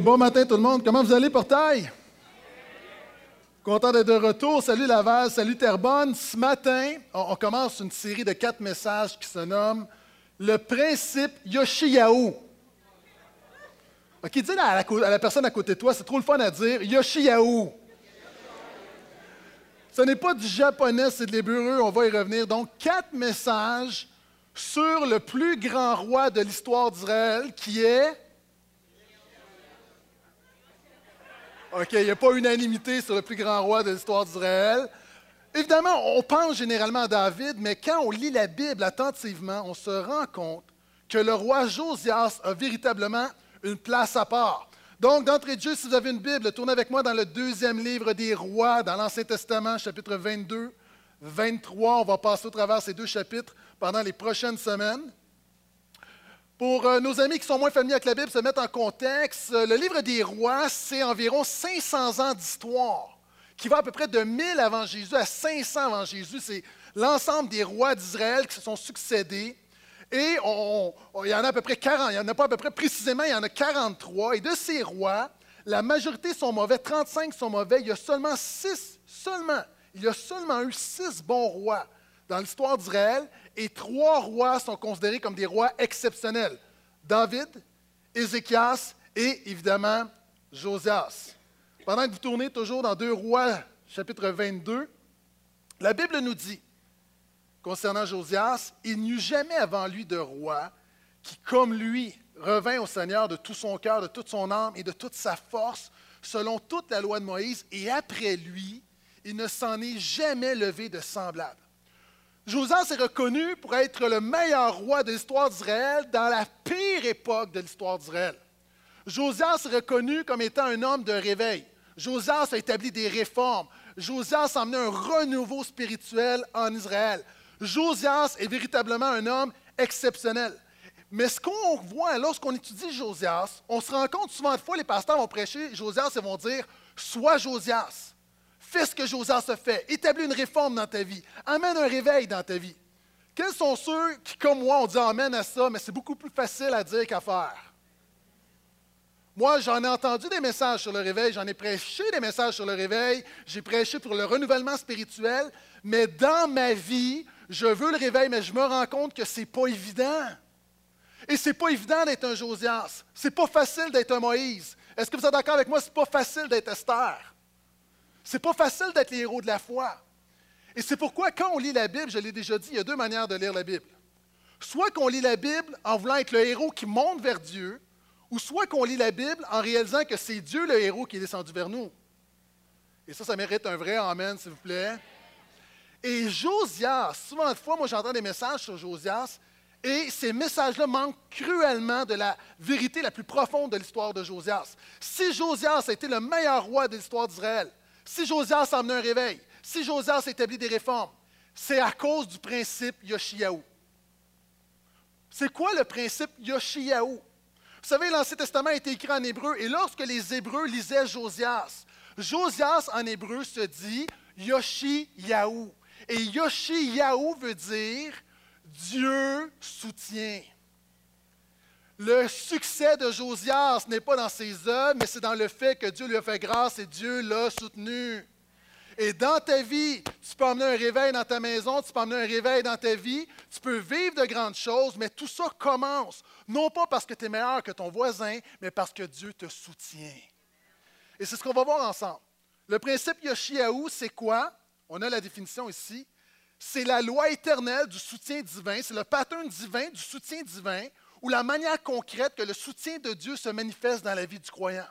Bon matin tout le monde, comment vous allez Portail? Content d'être de retour. Salut Laval, salut Terrebonne. Ce matin, on, commence une série de quatre messages qui se nomment Le principe Yoshiyahu. OK, dis à la, à la personne à côté de toi, c'est trop le fun à dire Yoshiyahu. Ce n'est pas du japonais, c'est de l'hébreu, on va y revenir. Donc, quatre messages sur le plus grand roi de l'histoire d'Israël qui est OK, il n'y a pas unanimité sur le plus grand roi de l'histoire d'Israël. Évidemment, on pense généralement à David, mais quand on lit la Bible attentivement, on se rend compte que le roi Josias a véritablement une place à part. Donc, d'entrée de jeu, si vous avez une Bible, tournez avec moi dans le deuxième livre des rois, dans l'Ancien Testament, chapitre 22, 23. On va passer au travers ces deux chapitres pendant les prochaines semaines. Pour euh, nos amis qui sont moins familiers avec la Bible, se mettre en contexte, euh, le livre des rois, c'est environ 500 ans d'histoire, qui va à peu près de 1000 avant Jésus à 500 avant Jésus. C'est l'ensemble des rois d'Israël qui se sont succédés. Et il y en a à peu près 40, il n'y en a pas à peu près précisément, il y en a 43. Et de ces rois, la majorité sont mauvais, 35 sont mauvais. Il y a seulement 6, seulement, il y a seulement eu 6 bons rois dans l'histoire d'Israël et trois rois sont considérés comme des rois exceptionnels. David, Ézéchias et évidemment Josias. Pendant que vous tournez toujours dans 2 rois, chapitre 22, la Bible nous dit, concernant Josias, il n'y eut jamais avant lui de roi qui, comme lui, revint au Seigneur de tout son cœur, de toute son âme et de toute sa force, selon toute la loi de Moïse, et après lui, il ne s'en est jamais levé de semblable. Josias est reconnu pour être le meilleur roi de l'histoire d'Israël dans la pire époque de l'histoire d'Israël. Josias est reconnu comme étant un homme de réveil. Josias a établi des réformes. Josias a amené un renouveau spirituel en Israël. Josias est véritablement un homme exceptionnel. Mais ce qu'on voit lorsqu'on étudie Josias, on se rend compte souvent de fois, les pasteurs vont prêcher Josias et vont dire Sois Josias. Fais ce que Josias a fait. Établis une réforme dans ta vie. Amène un réveil dans ta vie. Quels sont ceux qui, comme moi, ont dit Amen à ça, mais c'est beaucoup plus facile à dire qu'à faire? Moi, j'en ai entendu des messages sur le réveil, j'en ai prêché des messages sur le réveil, j'ai prêché pour le renouvellement spirituel, mais dans ma vie, je veux le réveil, mais je me rends compte que ce n'est pas évident. Et ce n'est pas évident d'être un Josias. Ce n'est pas facile d'être un Moïse. Est-ce que vous êtes d'accord avec moi? Ce n'est pas facile d'être Esther. C'est pas facile d'être les héros de la foi. Et c'est pourquoi, quand on lit la Bible, je l'ai déjà dit, il y a deux manières de lire la Bible. Soit qu'on lit la Bible en voulant être le héros qui monte vers Dieu, ou soit qu'on lit la Bible en réalisant que c'est Dieu le héros qui est descendu vers nous. Et ça, ça mérite un vrai Amen, s'il vous plaît. Et Josias, souvent de fois, moi j'entends des messages sur Josias, et ces messages-là manquent cruellement de la vérité la plus profonde de l'histoire de Josias. Si Josias a été le meilleur roi de l'histoire d'Israël, si Josias a un réveil, si Josias a établi des réformes, c'est à cause du principe Yoshiyahu. C'est quoi le principe Yoshiyahu? Vous savez, l'Ancien Testament a été écrit en hébreu, et lorsque les Hébreux lisaient Josias, Josias en hébreu se dit Yoshiyahu. Et Yoshiyahu veut dire Dieu soutient. Le succès de Josias n'est pas dans ses œuvres, mais c'est dans le fait que Dieu lui a fait grâce et Dieu l'a soutenu. Et dans ta vie, tu peux emmener un réveil dans ta maison, tu peux emmener un réveil dans ta vie, tu peux vivre de grandes choses, mais tout ça commence, non pas parce que tu es meilleur que ton voisin, mais parce que Dieu te soutient. Et c'est ce qu'on va voir ensemble. Le principe Yoshiaou, c'est quoi? On a la définition ici. C'est la loi éternelle du soutien divin, c'est le pattern divin du soutien divin ou la manière concrète que le soutien de Dieu se manifeste dans la vie du croyant.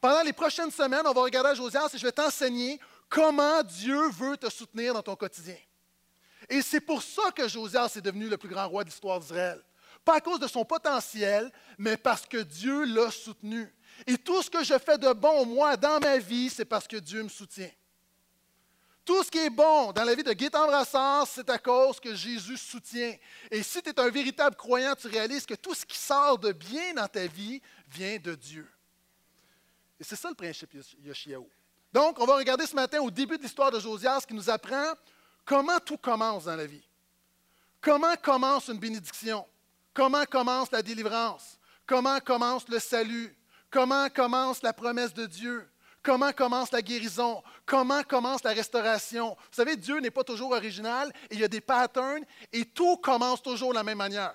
Pendant les prochaines semaines, on va regarder à Josias et je vais t'enseigner comment Dieu veut te soutenir dans ton quotidien. Et c'est pour ça que Josias est devenu le plus grand roi de l'histoire d'Israël. Pas à cause de son potentiel, mais parce que Dieu l'a soutenu. Et tout ce que je fais de bon, moi, dans ma vie, c'est parce que Dieu me soutient. Tout ce qui est bon dans la vie de Gaétan Brassard, c'est à cause que Jésus soutient. Et si tu es un véritable croyant, tu réalises que tout ce qui sort de bien dans ta vie vient de Dieu. Et c'est ça le principe Yoshiao. Donc, on va regarder ce matin au début de l'histoire de Josias qui nous apprend comment tout commence dans la vie. Comment commence une bénédiction? Comment commence la délivrance? Comment commence le salut? Comment commence la promesse de Dieu? Comment commence la guérison? Comment commence la restauration? Vous savez, Dieu n'est pas toujours original, et il y a des patterns et tout commence toujours de la même manière.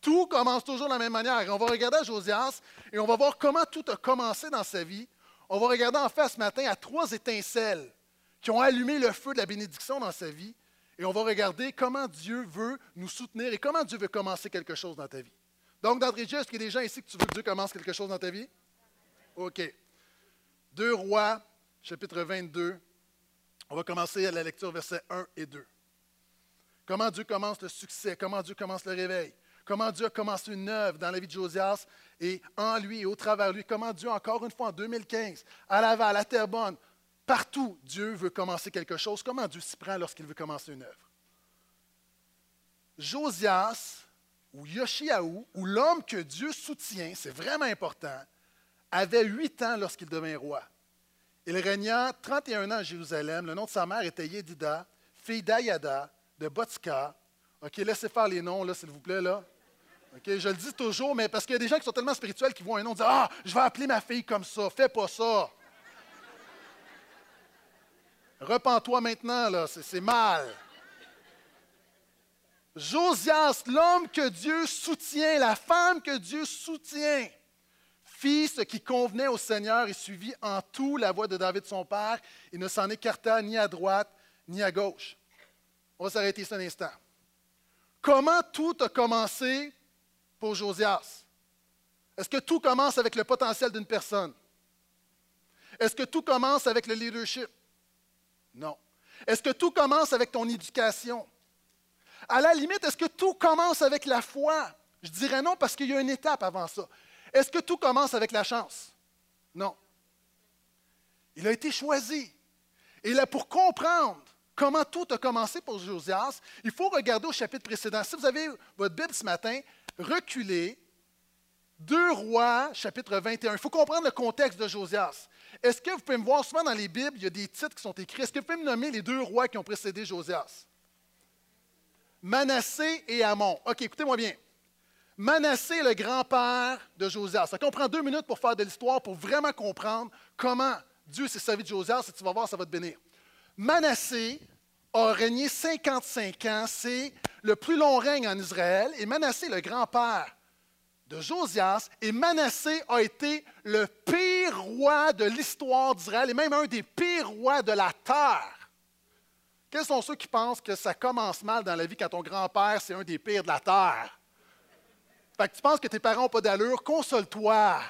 Tout commence toujours de la même manière. On va regarder à Josias et on va voir comment tout a commencé dans sa vie. On va regarder en fait ce matin à trois étincelles qui ont allumé le feu de la bénédiction dans sa vie. Et on va regarder comment Dieu veut nous soutenir et comment Dieu veut commencer quelque chose dans ta vie. Donc, d'entrée de est-ce qu'il y a des gens ici que tu veux que Dieu commence quelque chose dans ta vie? OK. Deux rois, chapitre 22. On va commencer à la lecture versets 1 et 2. Comment Dieu commence le succès, comment Dieu commence le réveil, comment Dieu a commencé une œuvre dans la vie de Josias et en lui et au travers de lui, comment Dieu, encore une fois en 2015, à Laval, à Terrebonne, partout, Dieu veut commencer quelque chose. Comment Dieu s'y prend lorsqu'il veut commencer une œuvre? Josias, ou Yoshiaou, ou l'homme que Dieu soutient, c'est vraiment important, avait huit ans lorsqu'il devint roi. Il régna 31 ans à Jérusalem. Le nom de sa mère était Yedida, fille d'Ayada, de Botska. OK, laissez faire les noms, s'il vous plaît, là. OK, je le dis toujours, mais parce qu'il y a des gens qui sont tellement spirituels qui voient un nom et disent Ah, je vais appeler ma fille comme ça. Fais pas ça. Repends-toi maintenant, là, c'est mal. Josias, l'homme que Dieu soutient, la femme que Dieu soutient, fit ce qui convenait au Seigneur et suivit en tout la voie de David son père et ne s'en écarta ni à droite ni à gauche. On va s'arrêter ici un instant. Comment tout a commencé pour Josias? Est-ce que tout commence avec le potentiel d'une personne? Est-ce que tout commence avec le leadership? Non. Est-ce que tout commence avec ton éducation? À la limite, est-ce que tout commence avec la foi? Je dirais non parce qu'il y a une étape avant ça. Est-ce que tout commence avec la chance? Non. Il a été choisi. Et là, pour comprendre comment tout a commencé pour Josias, il faut regarder au chapitre précédent. Si vous avez votre Bible ce matin, reculez. Deux rois, chapitre 21. Il faut comprendre le contexte de Josias. Est-ce que vous pouvez me voir souvent dans les Bibles, il y a des titres qui sont écrits. Est-ce que vous pouvez me nommer les deux rois qui ont précédé Josias? Manassé et Amon. OK, écoutez-moi bien. Manassé le grand-père de Josias. on prend deux minutes pour faire de l'histoire, pour vraiment comprendre comment Dieu s'est servi de Josias, et tu vas voir, ça va te bénir. Manassé a régné 55 ans, c'est le plus long règne en Israël, et Manassé le grand-père de Josias, et Manassé a été le pire roi de l'histoire d'Israël, et même un des pires rois de la terre. Quels sont ceux qui pensent que ça commence mal dans la vie quand ton grand-père, c'est un des pires de la terre? Fait que tu penses que tes parents n'ont pas d'allure, console-toi.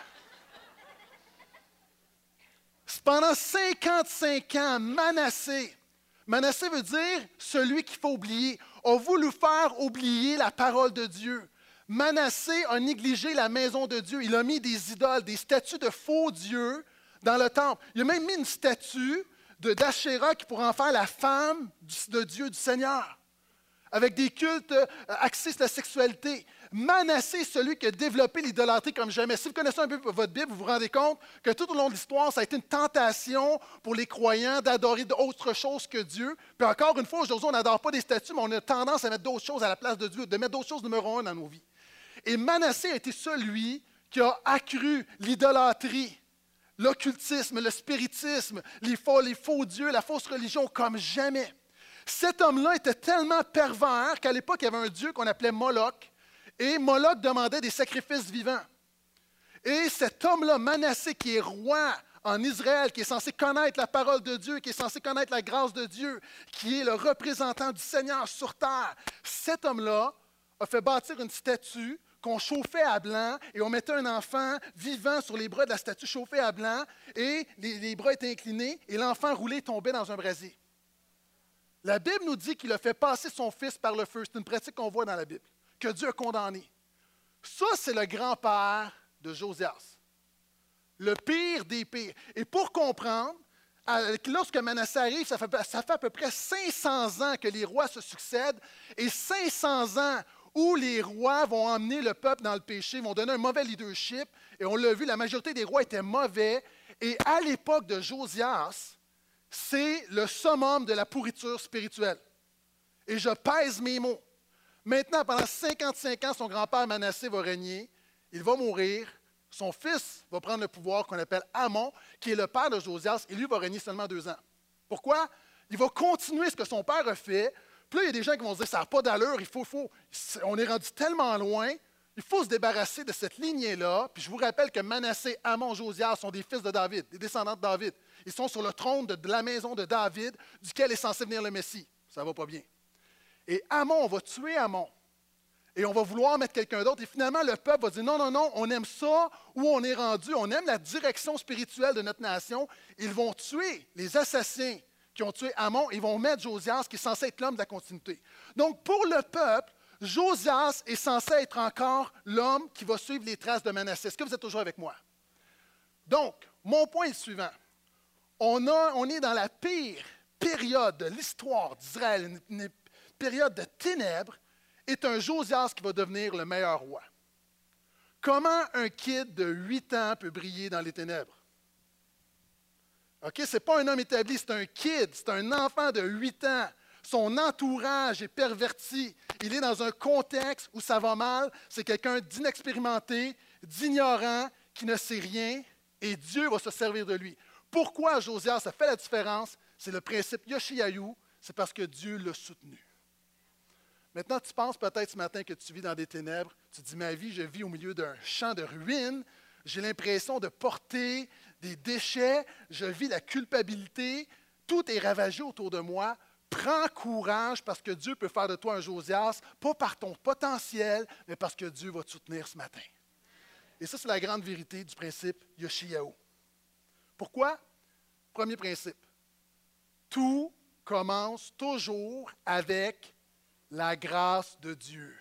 Pendant 55 ans, Manassé, Manassé veut dire celui qu'il faut oublier, a voulu faire oublier la parole de Dieu. Manassé a négligé la maison de Dieu. Il a mis des idoles, des statues de faux dieux dans le temple. Il a même mis une statue d'Achéra qui pourrait en faire la femme de Dieu, du Seigneur, avec des cultes euh, axés sur la sexualité. Manassé celui qui a développé l'idolâtrie comme jamais. Si vous connaissez un peu votre Bible, vous vous rendez compte que tout au long de l'histoire, ça a été une tentation pour les croyants d'adorer d'autres choses que Dieu. Puis encore une fois, aujourd'hui, on n'adore pas des statues, mais on a tendance à mettre d'autres choses à la place de Dieu, de mettre d'autres choses numéro un dans nos vies. Et Manassé a été celui qui a accru l'idolâtrie, l'occultisme, le spiritisme, les faux, les faux dieux, la fausse religion comme jamais. Cet homme-là était tellement pervers qu'à l'époque, il y avait un dieu qu'on appelait Moloch, et Moloch demandait des sacrifices vivants. Et cet homme-là, Manassé, qui est roi en Israël, qui est censé connaître la parole de Dieu, qui est censé connaître la grâce de Dieu, qui est le représentant du Seigneur sur terre, cet homme-là a fait bâtir une statue qu'on chauffait à blanc et on mettait un enfant vivant sur les bras de la statue chauffée à blanc et les, bras étaient inclinés et l'enfant roulé tombait dans un brasier. La Bible nous dit qu'il a fait passer son fils par le feu. C'est une pratique qu'on voit dans la Bible que Dieu a condamné. Ça, c'est le grand-père de Josias. Le pire des pires. Et pour comprendre, lorsque Manassé arrive, ça fait, ça fait à peu près 500 ans que les rois se succèdent et 500 ans où les rois vont emmener le peuple dans le péché, vont donner un mauvais leadership. Et on l'a vu, la majorité des rois étaient mauvais. Et à l'époque de Josias, c'est le summum de la pourriture spirituelle. Et je pèse mes mots. Maintenant, pendant 55 ans, son grand-père Manassé va régner. Il va mourir. son fils va prendre le pouvoir qu'on appelle Amon, qui est le père de Josias, et lui va régner seulement deux ans. Pourquoi? Il va continuer ce que son père a fait. Puis là, il y a des gens qui vont se dire, ça n'a pas d'allure, il faut, faut, on est rendu tellement loin, il faut se débarrasser de cette lignée-là. Puis je vous rappelle que Manassé, Amon, Josias sont des fils de David, des descendants de David. Ils sont sur le trône de, la maison de David, duquel est censé venir le Messie. Ça ne va pas bien. Et Amon, on va tuer Amon. Et on va vouloir mettre quelqu'un d'autre. Et finalement, le peuple va dire non, non, non, on aime ça où on est rendu. On aime la direction spirituelle de notre nation. Ils vont tuer les assassins qui ont tué Amon. Ils vont mettre Josias, qui est censé être l'homme de la continuité. Donc, pour le peuple, Josias est censé être encore l'homme qui va suivre les traces de Manassé. Est-ce que vous êtes toujours avec moi? Donc, mon point est le suivant. On, est dans la pire période de l'histoire d'Israël, période de ténèbres, est un Josias qui va devenir le meilleur roi. Comment un kid de 8 ans peut briller dans les ténèbres? OK, ce n'est pas un homme établi, c'est un kid, c'est un enfant de 8 ans. Son entourage est perverti. Il est dans un contexte où ça va mal. C'est quelqu'un d'inexpérimenté, d'ignorant, qui ne sait rien, et Dieu va se servir de lui. Pourquoi Josias a fait la différence? C'est le principe Yoshiayu, c'est parce que Dieu l'a soutenu. Maintenant, tu penses peut-être ce matin que tu vis dans des ténèbres. Tu dis, ma vie, je vis au milieu d'un champ de ruines. J'ai l'impression de porter des déchets. Je vis la culpabilité. Tout est ravagé autour de moi. Prends courage parce que Dieu peut faire de toi un Josias, pas par ton potentiel, mais parce que Dieu va te soutenir ce matin. Et ça, c'est la grande vérité du principe Yoshiao. Pourquoi? Premier principe. Tout commence toujours avec la grâce de Dieu.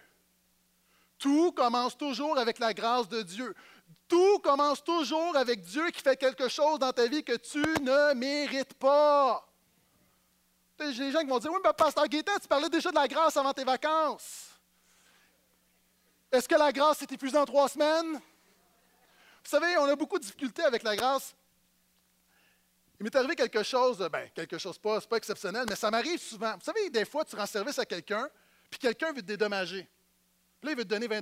Tout commence toujours avec la grâce de Dieu. Tout commence toujours avec Dieu qui fait quelque chose dans ta vie que tu ne mérites pas. J'ai des gens qui vont dire Oui, mais Pasteur Gaétan, tu parlais déjà de la grâce avant tes vacances. Est-ce que la grâce s'est épuisée en trois semaines? Vous savez, on a beaucoup de difficultés avec la grâce. Il m'est arrivé quelque chose, ben, quelque chose pas, pas exceptionnel, mais ça m'arrive souvent. Vous savez, des fois, tu rends service à quelqu'un, puis quelqu'un veut te dédommager. Puis là, il veut te donner 20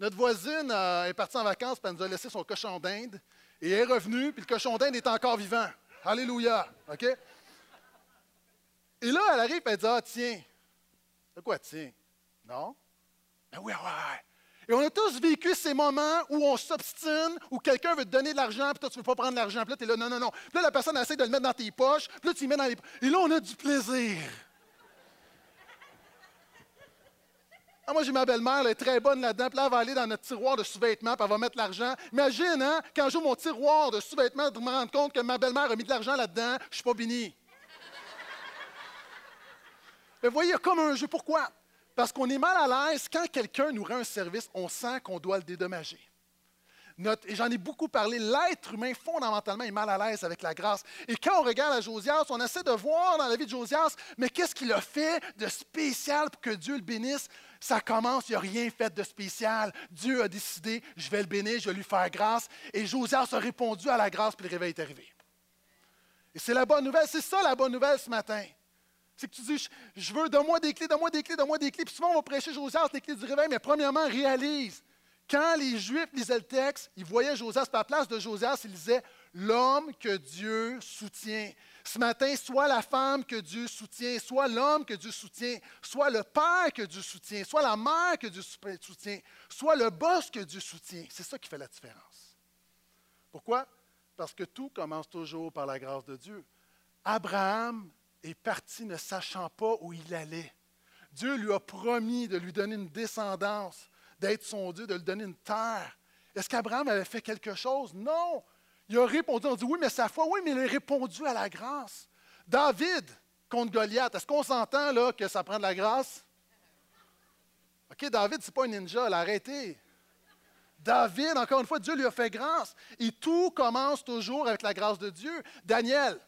Notre voisine euh, est partie en vacances, puis elle nous a laissé son cochon d'Inde, et elle est revenue, puis le cochon d'Inde est encore vivant. Alléluia. OK? Et là, elle arrive, et elle dit Ah, tiens. De quoi, tiens? Non? Ben oui, ouais. Et on a tous vécu ces moments où on s'obstine, où quelqu'un veut te donner de l'argent, puis toi, tu ne veux pas prendre l'argent. Puis là, tu es là, non, non, non. Puis là, la personne essaie de le mettre dans tes poches, puis là, tu le mets dans les Et là, on a du plaisir. Ah, moi, j'ai ma belle-mère, elle est très bonne là-dedans. Puis là, elle va aller dans notre tiroir de sous-vêtements, puis elle va mettre l'argent. Imagine, hein, quand j'ouvre mon tiroir de sous-vêtements, de me rendre compte que ma belle-mère a mis de l'argent là-dedans, je suis pas béni. Mais voyez, comme un jeu. Pourquoi? Parce qu'on est mal à l'aise quand quelqu'un nous rend un service, on sent qu'on doit le dédommager. et j'en ai beaucoup parlé, l'être humain fondamentalement est mal à l'aise avec la grâce. Et quand on regarde à Josias, on essaie de voir dans la vie de Josias, mais qu'est-ce qu'il a fait de spécial pour que Dieu le bénisse? Ça commence, il n'a rien fait de spécial. Dieu a décidé, je vais le bénir, je vais lui faire grâce. Et Josias a répondu à la grâce, puis le réveil est arrivé. Et c'est la bonne nouvelle, c'est ça la bonne nouvelle ce matin. C'est que tu dis, je veux, donne-moi des clés, donne-moi des clés, donne-moi des clés. Puis souvent, on va prêcher Josias, les clés du réveil, mais premièrement, réalise. Quand les Juifs lisaient le texte, ils voyaient Josias, par la place de Josias, ils disaient l'homme que Dieu soutient. Ce matin, soit la femme que Dieu soutient, soit l'homme que Dieu soutient, soit le père que Dieu soutient, soit la mère que Dieu soutient, soit le boss que Dieu soutient. C'est ça qui fait la différence. Pourquoi? Parce que tout commence toujours par la grâce de Dieu. Abraham est parti ne sachant pas où il allait. Dieu lui a promis de lui donner une descendance, d'être son Dieu, de lui donner une terre. Est-ce qu'Abraham avait fait quelque chose? Non. Il a répondu, on dit oui, mais sa foi, oui, mais il a répondu à la grâce. David contre Goliath, est-ce qu'on s'entend là que ça prend de la grâce? OK, David, ce n'est pas un ninja, il a arrêté. David, encore une fois, Dieu lui a fait grâce. Et tout commence toujours avec la grâce de Dieu. Daniel,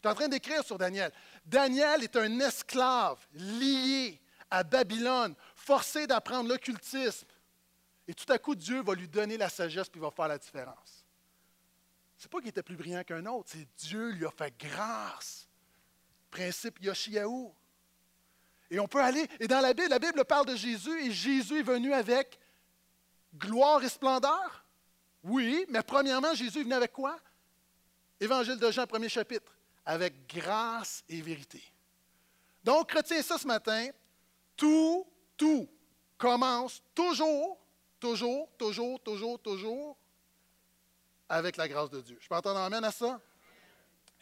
je suis en train d'écrire sur Daniel. Daniel est un esclave lié à Babylone, forcé d'apprendre l'occultisme. Et tout à coup, Dieu va lui donner la sagesse puis va faire la différence n'est pas qu'il était plus brillant qu'un autre, c'est Dieu lui a fait grâce. Principe Yoshiaou. Et on peut aller, et dans la Bible, la Bible parle de Jésus, et Jésus est venu avec gloire et splendeur? Oui, mais premièrement, Jésus est venu avec quoi? Évangile de Jean, premier chapitre. Avec grâce et vérité. Donc, retiens ça ce matin. Tout, tout commence toujours, toujours, toujours, toujours, toujours avec la grâce de Dieu. Je peux entendre amène à ça?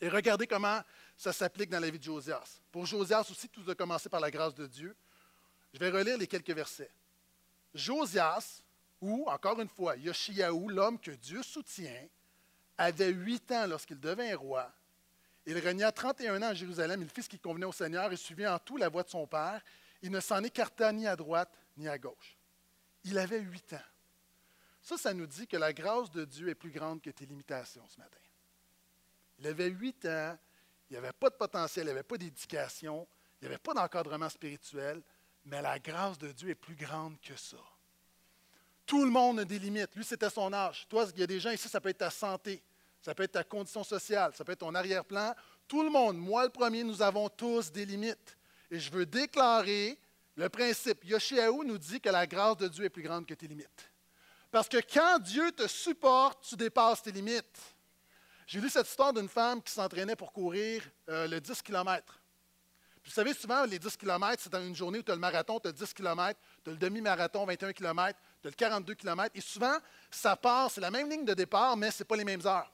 Et regardez comment ça s'applique dans la vie de Josias. Pour Josias aussi, tout a commencé par la grâce de Dieu. Je vais relire les quelques versets. Josias, ou encore une fois, Yoshiaou, l'homme que Dieu soutient, avait huit ans lorsqu'il devint roi. Il régna 31 ans à Jérusalem. Il fit ce qui convenait au Seigneur et suivit en tout la voie de son père. Il ne s'en écarta ni à droite ni à gauche. Il avait huit ans. Ça, ça nous dit que la grâce de Dieu est plus grande que tes limitations ce matin. Il avait huit ans, il n'y avait pas de potentiel, il n'y avait pas d'éducation, il n'y avait pas d'encadrement spirituel, mais la grâce de Dieu est plus grande que ça. Tout le monde a des limites. Lui, c'était son âge. Toi, il y a des gens ici, ça peut être ta santé, ça peut être ta condition sociale, ça peut être ton arrière-plan. Tout le monde, moi le premier, nous avons tous des limites. Et je veux déclarer le principe. Yoshiaou nous dit que la grâce de Dieu est plus grande que tes limites. Parce que quand Dieu te supporte, tu dépasses tes limites. J'ai lu cette histoire d'une femme qui s'entraînait pour courir euh, le 10 km. vous savez, souvent, les 10 km, c'est dans une journée où tu as le marathon, tu as le 10 km, tu as le demi-marathon, 21 km, tu as le 42 km. Et souvent, ça part, c'est la même ligne de départ, mais ce n'est pas les mêmes heures.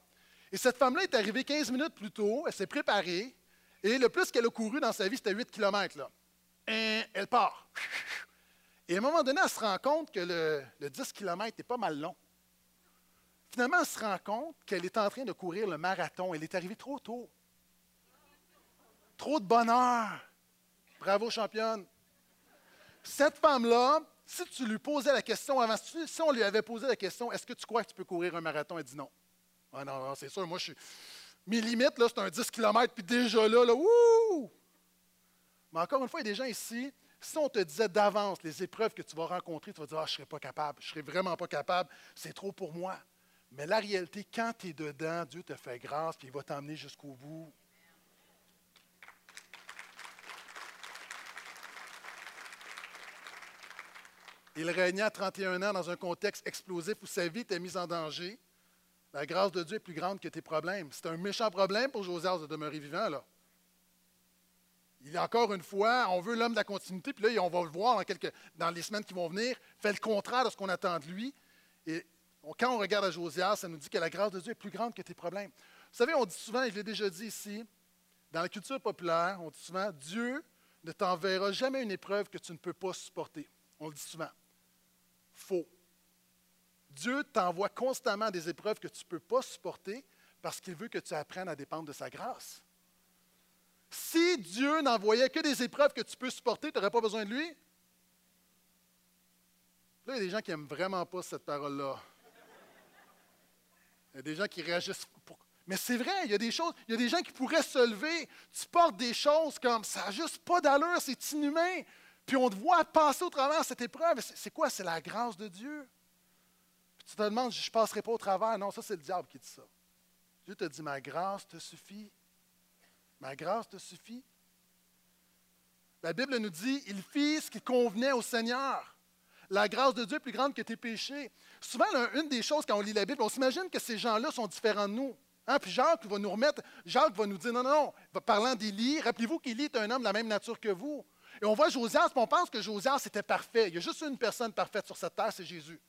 Et cette femme-là est arrivée 15 minutes plus tôt, elle s'est préparée, et le plus qu'elle a couru dans sa vie, c'était 8 km. Et elle part. Et à un moment donné, elle se rend compte que le, le 10 km est pas mal long. Finalement, elle se rend compte qu'elle est en train de courir le marathon. Elle est arrivée trop tôt. Trop de bonheur. Bravo, championne. Cette femme-là, si tu lui posais la question avant, si on lui avait posé la question, est-ce que tu crois que tu peux courir un marathon? Elle dit non. Ah non, non c'est sûr, moi, je suis. Mes limites, là, c'est un 10 km, puis déjà là, là, ouh! Mais encore une fois, il y a des gens ici, si on te disait d'avance les épreuves que tu vas rencontrer, tu vas dire, ah, je ne serai pas capable, je ne serai vraiment pas capable, c'est trop pour moi. Mais la réalité, quand tu es dedans, Dieu te fait grâce, puis il va t'emmener jusqu'au bout. Il régna 31 ans dans un contexte explosif où sa vie était mise en danger. La grâce de Dieu est plus grande que tes problèmes. C'est un méchant problème pour Josias de demeurer vivant, là. Il encore une fois, on veut l'homme de la continuité, puis là, on va le voir dans, les semaines qui vont venir, fait le contraire de ce qu'on attend de lui. Et quand on regarde à Josias, ça nous dit que la grâce de Dieu est plus grande que tes problèmes. Vous savez, on dit souvent, et je l'ai déjà dit ici, dans la culture populaire, on dit souvent, Dieu ne t'enverra jamais une épreuve que tu ne peux pas supporter. On le dit souvent. Faux. Dieu t'envoie constamment des épreuves que tu ne peux pas supporter parce qu'il veut que tu apprennes à dépendre de sa grâce. Si Dieu n'envoyait que des épreuves que tu peux supporter, tu n'aurais pas besoin de lui? Là, il y a des gens qui n'aiment vraiment pas cette parole-là. Il y a des gens qui réagissent. Mais c'est vrai, il y a des choses, il y a des gens qui pourraient se lever. Tu portes des choses comme ça juste pas d'allure, c'est inhumain. Puis on te voit passer au travers de cette épreuve. C'est quoi? C'est la grâce de Dieu. Tu te demandes, je ne passerai pas au travers. Non, ça, c'est le diable qui dit ça. Dieu te dit, ma grâce te suffit. Ma grâce te suffit. La Bible nous dit, il fit ce qui convenait au Seigneur. La grâce de Dieu est plus grande que tes péchés. Souvent, une des choses quand on lit la Bible, on s'imagine que ces gens-là sont différents de nous. Hein? Puis Jacques va nous remettre, Jacques va nous dire non, non, non, parlant d'Élie, rappelez-vous qu'Élie est un homme de la même nature que vous. Et on voit Josias, puis on pense que Josias était parfait. Il y a juste une personne parfaite sur cette terre, c'est Jésus.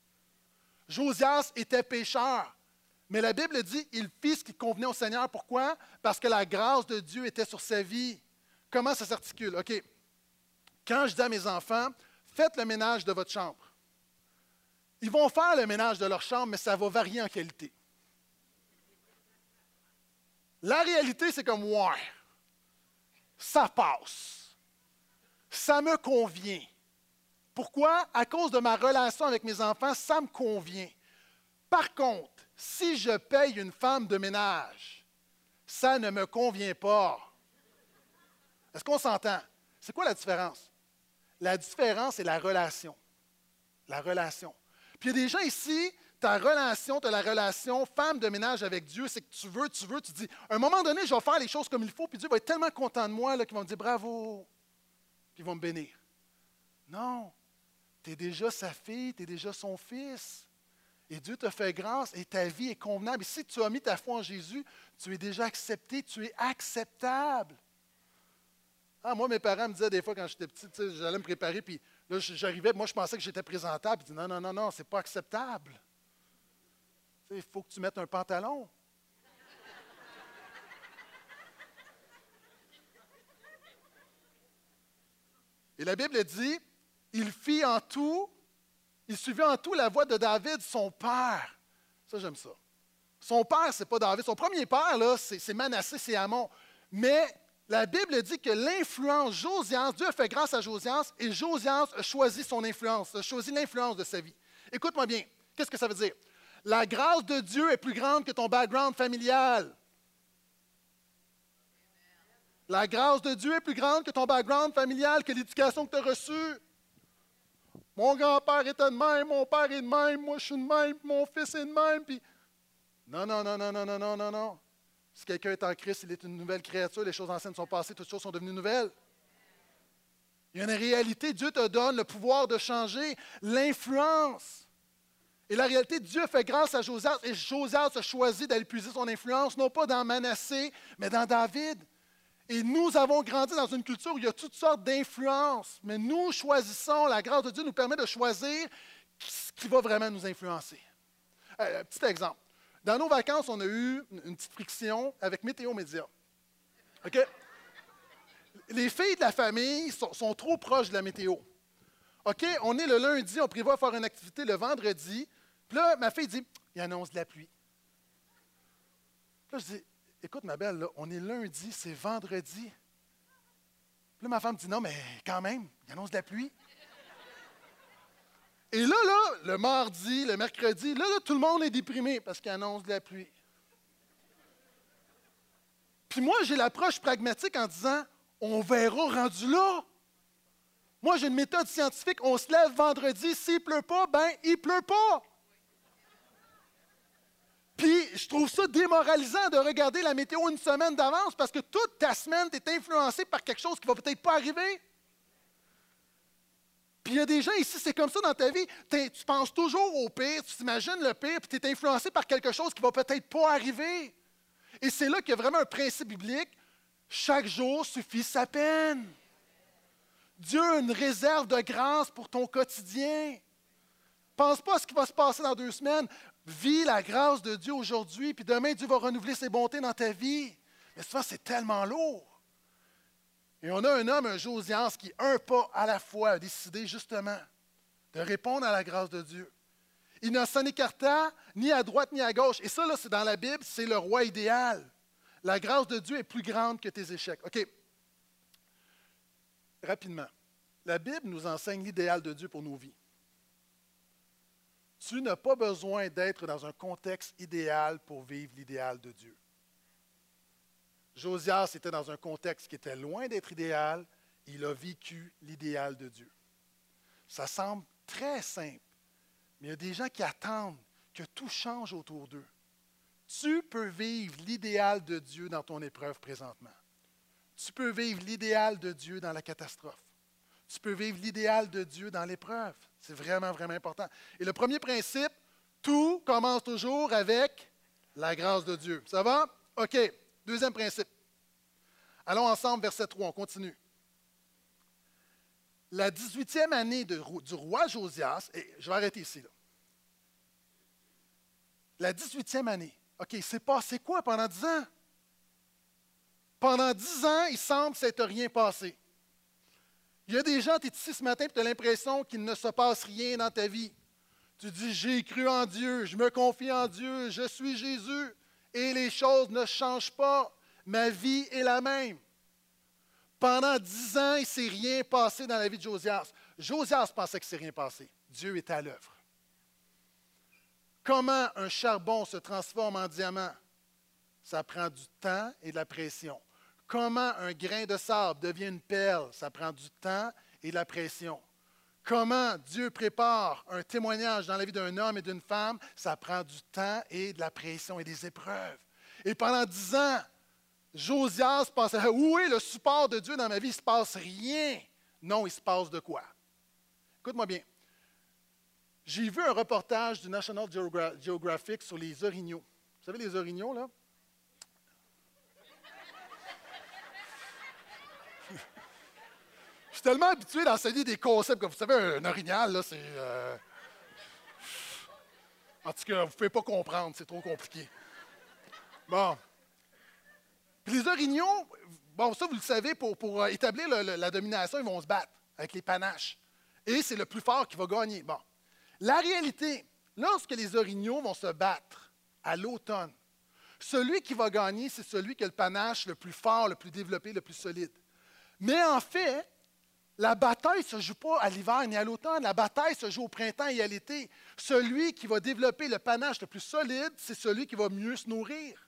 Josias était pécheur. Mais la Bible dit, il fit ce qui convenait au Seigneur. Pourquoi? Parce que la grâce de Dieu était sur sa vie. Comment ça s'articule? OK. Quand je dis à mes enfants, faites le ménage de votre chambre. Ils vont faire le ménage de leur chambre, mais ça va varier en qualité. La réalité, c'est comme, ouais, ça passe. Ça me convient. Pourquoi? À cause de ma relation avec mes enfants, ça me convient. Par contre, si je paye une femme de ménage, ça ne me convient pas. Est-ce qu'on s'entend? C'est quoi la différence? La différence, c'est la relation. La relation. Puis il y a des gens ici, ta relation, tu as la relation femme de ménage avec Dieu, c'est que tu veux, tu veux, tu dis, à un moment donné, je vais faire les choses comme il faut, puis Dieu va être tellement content de moi qu'il va me dire bravo, puis il va me bénir. Non, tu es déjà sa fille, tu es déjà son fils. Et Dieu te fait grâce et ta vie est convenable. Et si tu as mis ta foi en Jésus, tu es déjà accepté, tu es acceptable. Ah, moi, mes parents me disaient des fois quand j'étais petit, j'allais me préparer, puis là, j'arrivais, moi, je pensais que j'étais présentable. Ils disaient non, non, non, non, c'est pas acceptable. Il faut que tu mettes un pantalon. Et la Bible dit, il fit en tout, il suivit en tout la voie de David, son père. Ça, j'aime ça. Son père, ce n'est pas David. Son premier père, là, c'est Manassé, c'est Amon. Mais la Bible dit que l'influence, Josias, Dieu a fait grâce à Josias et Josias a choisi son influence, a choisi l'influence de sa vie. Écoute-moi bien, qu'est-ce que ça veut dire? La grâce de Dieu est plus grande que ton background familial. La grâce de Dieu est plus grande que ton background familial, que l'éducation que tu as reçue. Mon grand-père était de même, mon père est de même, moi je suis de même, mon fils est de même. Puis... Non, non, non, non, non, non, non, non, non. Si quelqu'un est en Christ, il est une nouvelle créature, les choses anciennes sont passées, toutes choses sont devenues nouvelles. Il y a une réalité, Dieu te donne le pouvoir de changer, l'influence. Et la réalité, Dieu fait grâce à Josias, et Josias a choisi d'aller puiser son influence, non pas dans Manassé, mais dans David. Et nous avons grandi dans une culture où il y a toutes sortes d'influences, mais nous choisissons, la grâce de Dieu nous permet de choisir ce qui va vraiment nous influencer. Euh, petit exemple. Dans nos vacances, on a eu une petite friction avec Météo Média. OK? Les filles de la famille sont, sont, trop proches de la météo. OK? On est le lundi, on prévoit faire une activité le vendredi. Puis là, ma fille dit il annonce de la pluie. Puis là, je dis Écoute, ma belle, on est lundi, c'est vendredi. Puis là, ma femme dit Non, mais quand même, il annonce de la pluie. Et là, là, le mardi, le mercredi, là, là tout le monde est déprimé parce qu'il annonce de la pluie. Puis moi, j'ai l'approche pragmatique en disant On verra rendu là. Moi, j'ai une méthode scientifique. On se lève vendredi, s'il pleut pas, ben, il pleut pas. Puis je trouve ça démoralisant de regarder la météo une semaine d'avance parce que toute ta semaine, tu es influencé par quelque chose qui va peut-être pas arriver. Puis il y a des gens ici, c'est comme ça dans ta vie. Tu penses toujours au pire, tu t'imagines le pire, puis tu es influencé par quelque chose qui va peut-être pas arriver. Et c'est là qu'il y a vraiment un principe biblique. Chaque jour suffit sa peine. Dieu a une réserve de grâce pour ton quotidien. Pense pas à ce qui va se passer dans deux semaines. Vis la grâce de Dieu aujourd'hui, puis demain, Dieu va renouveler ses bontés dans ta vie. Mais ça, c'est tellement lourd. Et on a un homme, un Josias, qui, un pas à la fois, a décidé justement de répondre à la grâce de Dieu. Il n'a s'en écarta ni à droite ni à gauche. Et ça, là, c'est dans la Bible, c'est le roi idéal. La grâce de Dieu est plus grande que tes échecs. OK. Rapidement. La Bible nous enseigne l'idéal de Dieu pour nos vies. Tu n'as pas besoin d'être dans un contexte idéal pour vivre l'idéal de Dieu. Josias était dans un contexte qui était loin d'être idéal. Il a vécu l'idéal de Dieu. Ça semble très simple, mais il y a des gens qui attendent que tout change autour d'eux. Tu peux vivre l'idéal de Dieu dans ton épreuve présentement. Tu peux vivre l'idéal de Dieu dans la catastrophe. Tu peux vivre l'idéal de Dieu dans l'épreuve. C'est vraiment, vraiment important. Et le premier principe, tout commence toujours avec la grâce de Dieu. Ça va? OK. Deuxième principe. Allons ensemble, verset 3, on continue. La 18e année du roi Josias, et je vais arrêter ici. La 18e année. OK, c'est passé quoi pendant 10 ans? Pendant 10 ans, il semble s'être rien passé. Il y a des gens, tu es ici ce matin tu as l'impression qu'il ne se passe rien dans ta vie. Tu dis, j'ai cru en Dieu, je me confie en Dieu, je suis Jésus, et les choses ne changent pas. Ma vie est la même. Pendant dix ans, il ne s'est rien passé dans la vie de Josias. Josias pensait que ne rien passé. Dieu est à l'œuvre. Comment un charbon se transforme en diamant? Ça prend du temps et de la pression. Comment un grain de sable devient une perle, ça prend du temps et de la pression. Comment Dieu prépare un témoignage dans la vie d'un homme et d'une femme, ça prend du temps et de la pression et des épreuves. Et pendant dix ans, Josias pensait, où est le support de Dieu dans ma vie? Il ne se passe rien. Non, il se passe de quoi? Écoute-moi bien. J'ai vu un reportage du National Geographic sur les orignaux. Vous savez, les orignaux, là? Suis tellement habitué d'enseigner des concepts comme vous savez, un orignal, là, c'est. Euh, en tout cas, vous ne pouvez pas comprendre, c'est trop compliqué. Bon. Puis les orignaux, bon, ça, vous le savez, pour, pour euh, établir la domination, ils vont se battre avec les panaches. Et c'est le plus fort qui va gagner. Bon. La réalité, lorsque les orignaux vont se battre à l'automne, celui qui va gagner, c'est celui qui a le panache le plus fort, le plus développé, le plus solide. Mais en fait, la bataille ne se joue pas à l'hiver ni à l'automne, la bataille se joue au printemps et à l'été. Celui qui va développer le panache le plus solide, c'est celui qui va mieux se nourrir.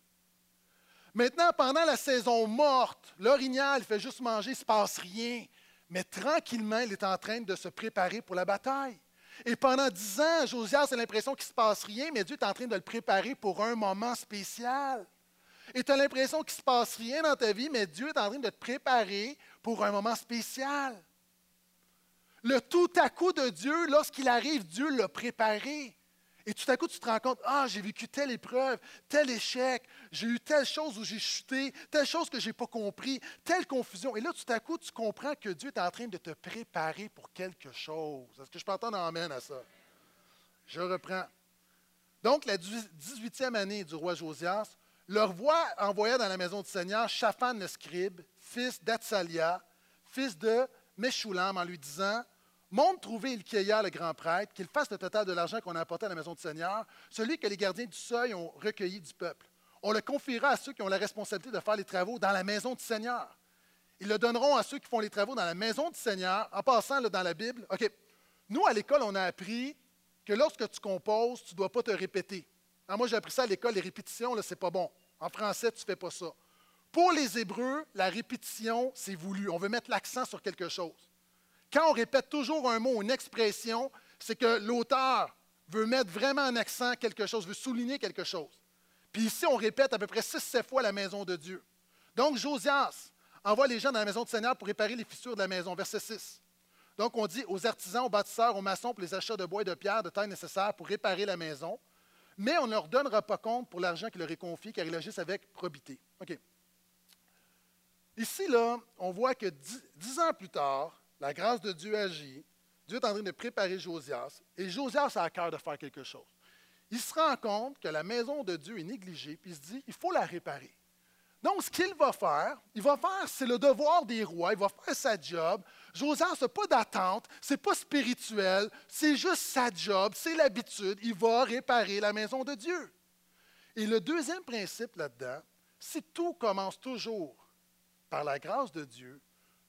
Maintenant, pendant la saison morte, l'orignal fait juste manger, il ne se passe rien. Mais tranquillement, il est en train de se préparer pour la bataille. Et pendant dix ans, Josias a l'impression qu'il ne se passe rien, mais Dieu est en train de le préparer pour un moment spécial. Et tu as l'impression qu'il ne se passe rien dans ta vie, mais Dieu est en train de te préparer pour un moment spécial. Le tout à coup de Dieu, lorsqu'il arrive, Dieu l'a préparé. Et tout à coup, tu te rends compte, ah, j'ai vécu telle épreuve, tel échec, j'ai eu telle chose où j'ai chuté, telle chose que je n'ai pas compris, telle confusion. Et là, tout à coup, tu comprends que Dieu est en train de te préparer pour quelque chose. Est-ce que je peux entendre amène à ça? Je reprends. Donc, la 18e année du roi Josias, leur voix envoya dans la maison du Seigneur Shaphan le scribe, fils d'Atsalia, fils de Meshulam, en lui disant monte trouver Ilkéia, le grand prêtre, qu'il fasse le total de l'argent qu'on a apporté à la maison du Seigneur, celui que les gardiens du seuil ont recueilli du peuple. On le confiera à ceux qui ont la responsabilité de faire les travaux dans la maison du Seigneur. Ils le donneront à ceux qui font les travaux dans la maison du Seigneur. En passant dans la Bible, OK, nous, à l'école, on a appris que lorsque tu composes, tu ne dois pas te répéter. Ah, moi, j'ai appris ça à l'école, les répétitions, ce n'est pas bon. En français, tu ne fais pas ça. Pour les Hébreux, la répétition, c'est voulu. On veut mettre l'accent sur quelque chose. Quand on répète toujours un mot, une expression, c'est que l'auteur veut mettre vraiment en accent quelque chose, veut souligner quelque chose. Puis ici, on répète à peu près 6-7 fois la maison de Dieu. Donc, Josias envoie les gens dans la maison du Seigneur pour réparer les fissures de la maison. Verset 6. Donc, on dit aux artisans, aux bâtisseurs, aux maçons pour les achats de bois et de pierre de taille nécessaire pour réparer la maison, mais on ne leur donnera pas compte pour l'argent qui leur est confié, car ils agissent avec probité. OK. Ici, là, on voit que dix ans plus tard, la grâce de Dieu agit. Dieu est en train de préparer Josias. Et Josias a à cœur de faire quelque chose. Il se rend compte que la maison de Dieu est négligée, puis il se dit, il faut la réparer. Donc, ce qu'il va faire, il va faire, c'est le devoir des rois, il va faire sa job. Josias n'a pas d'attente, c'est pas spirituel, c'est juste sa job, c'est l'habitude. Il va réparer la maison de Dieu. Et le deuxième principe là-dedans, si tout commence toujours par la grâce de Dieu,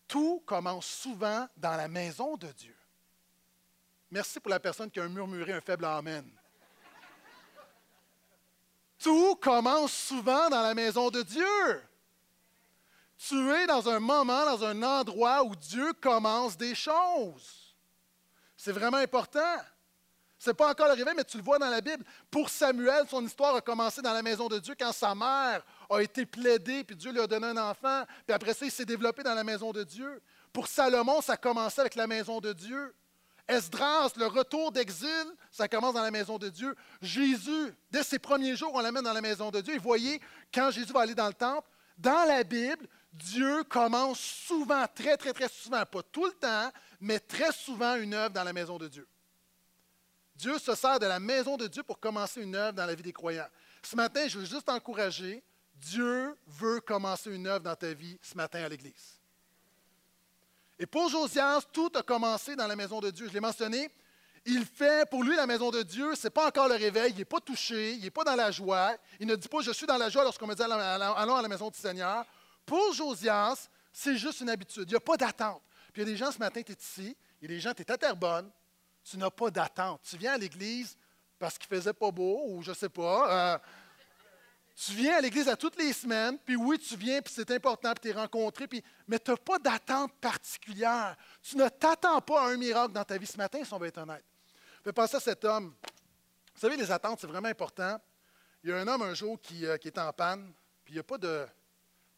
tout commence souvent dans la maison de Dieu. Merci pour la personne qui a murmuré un faible Amen. Tout commence souvent dans la maison de Dieu. Tu es dans un moment, dans un endroit où Dieu commence des choses. C'est vraiment important. Ce n'est pas encore arrivé, mais tu le vois dans la Bible. Pour Samuel, son histoire a commencé dans la maison de Dieu quand sa mère a été plaidée, puis Dieu lui a donné un enfant, puis après ça, il s'est développé dans la maison de Dieu. Pour Salomon, ça a commencé avec la maison de Dieu. Esdras, le retour d'exil, ça commence dans la maison de Dieu. Jésus, dès ses premiers jours, on l'amène dans la maison de Dieu. Et voyez, quand Jésus va aller dans le temple, dans la Bible, Dieu commence souvent, très, très, très souvent, pas tout le temps, mais très souvent une œuvre dans la maison de Dieu. Dieu se sert de la maison de Dieu pour commencer une œuvre dans la vie des croyants. Ce matin, je veux juste t'encourager Dieu veut commencer une œuvre dans ta vie ce matin à l'Église. Et pour Josias, tout a commencé dans la maison de Dieu. Je l'ai mentionné. Il fait, pour lui, la maison de Dieu, ce n'est pas encore le réveil, il n'est pas touché, il n'est pas dans la joie. Il ne dit pas Je suis dans la joie lorsqu'on me dit Allons à la maison du Seigneur. Pour Josias, c'est juste une habitude. Il n'y a pas d'attente. Puis il y a des gens ce matin, tu es ici, il y a des gens, tu es à Terrebonne, tu n'as pas d'attente. Tu viens à l'Église parce qu'il faisait pas beau ou je sais pas. Euh, tu viens à l'église à toutes les semaines, puis oui, tu viens, puis c'est important, puis tu es rencontré, puis, mais tu n'as pas d'attente particulière. Tu ne t'attends pas à un miracle dans ta vie ce matin, si on va être honnête. Fais penser à cet homme. Vous savez, les attentes, c'est vraiment important. Il y a un homme un jour qui, euh, est en panne, puis il n'y a pas de.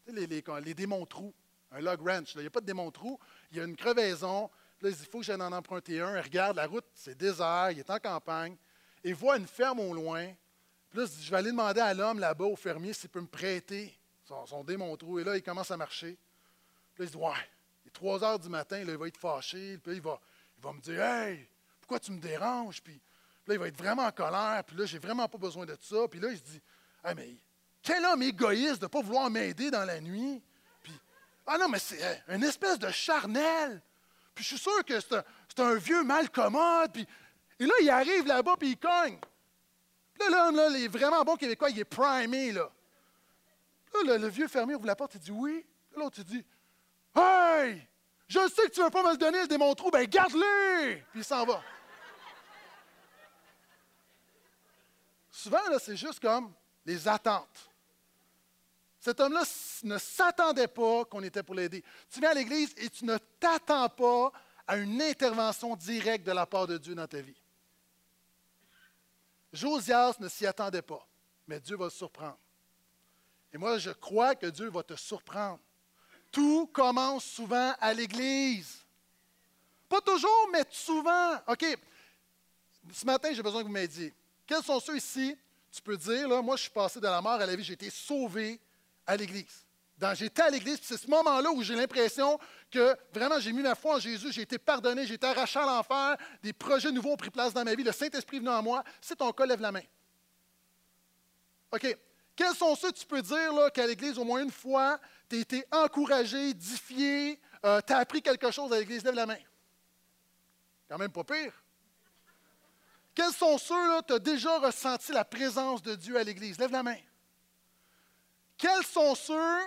Tu sais, les, les, les démontrous, un log wrench, il n'y a pas de démontrous, il y a une crevaison, là, il dit, il faut que j'aille en emprunter un. Il regarde, la route, c'est désert, il est en campagne. Il voit une ferme au loin. Puis là, je vais aller demander à l'homme là-bas, au fermier, s'il peut me prêter son, son. Et là, il commence à marcher. Puis là, il dit, ouais, il est 3 heures du matin, là, il va être fâché. Puis là, il va, il va me dire, hey, pourquoi tu me déranges? Puis, là, il va être vraiment en colère. Puis là, j'ai vraiment pas besoin de ça. Puis là, il se dit, ah, mais quel homme égoïste de ne pas vouloir m'aider dans la nuit? Puis, ah non, mais c'est une espèce de charnel. Puis je suis sûr que c'est un, vieux mal commode. Puis, et là, il arrive là-bas, puis il cogne. Puis là, l'homme, là, il est vraiment bon québécois, il est primé, là. Là, le, vieux fermier ouvre la porte, il dit oui. L'autre, il dit Hey, je sais que tu ne veux pas me le donner, le démontrou, ben garde-le! Puis il s'en va. Souvent, là, c'est juste comme les attentes. Cet homme-là ne s'attendait pas qu'on était pour l'aider. Tu viens à l'Église et tu ne t'attends pas à une intervention directe de la part de Dieu dans ta vie. Josias ne s'y attendait pas, mais Dieu va le surprendre. Et moi, je crois que Dieu va te surprendre. Tout commence souvent à l'Église. Pas toujours, mais souvent. OK. Ce matin, j'ai besoin que vous m'aidiez. Quels sont ceux ici, tu peux dire, là, moi, je suis passé de la mort à la vie, j'ai été sauvé à l'Église. J'étais à l'Église, c'est ce moment-là où j'ai l'impression que vraiment j'ai mis ma foi en Jésus, j'ai été pardonné, j'ai été arraché à l'enfer, des projets nouveaux ont pris place dans ma vie, le Saint-Esprit venu en moi. Si ton cas, lève la main. OK. Quels sont ceux que tu peux dire qu'à l'Église, au moins une fois, tu as été encouragé, édifié, euh, tu as appris quelque chose à l'Église? Lève la main? Quand même pas pire. Quels sont ceux, tu as déjà ressenti la présence de Dieu à l'Église? Lève la main. Quels sont ceux,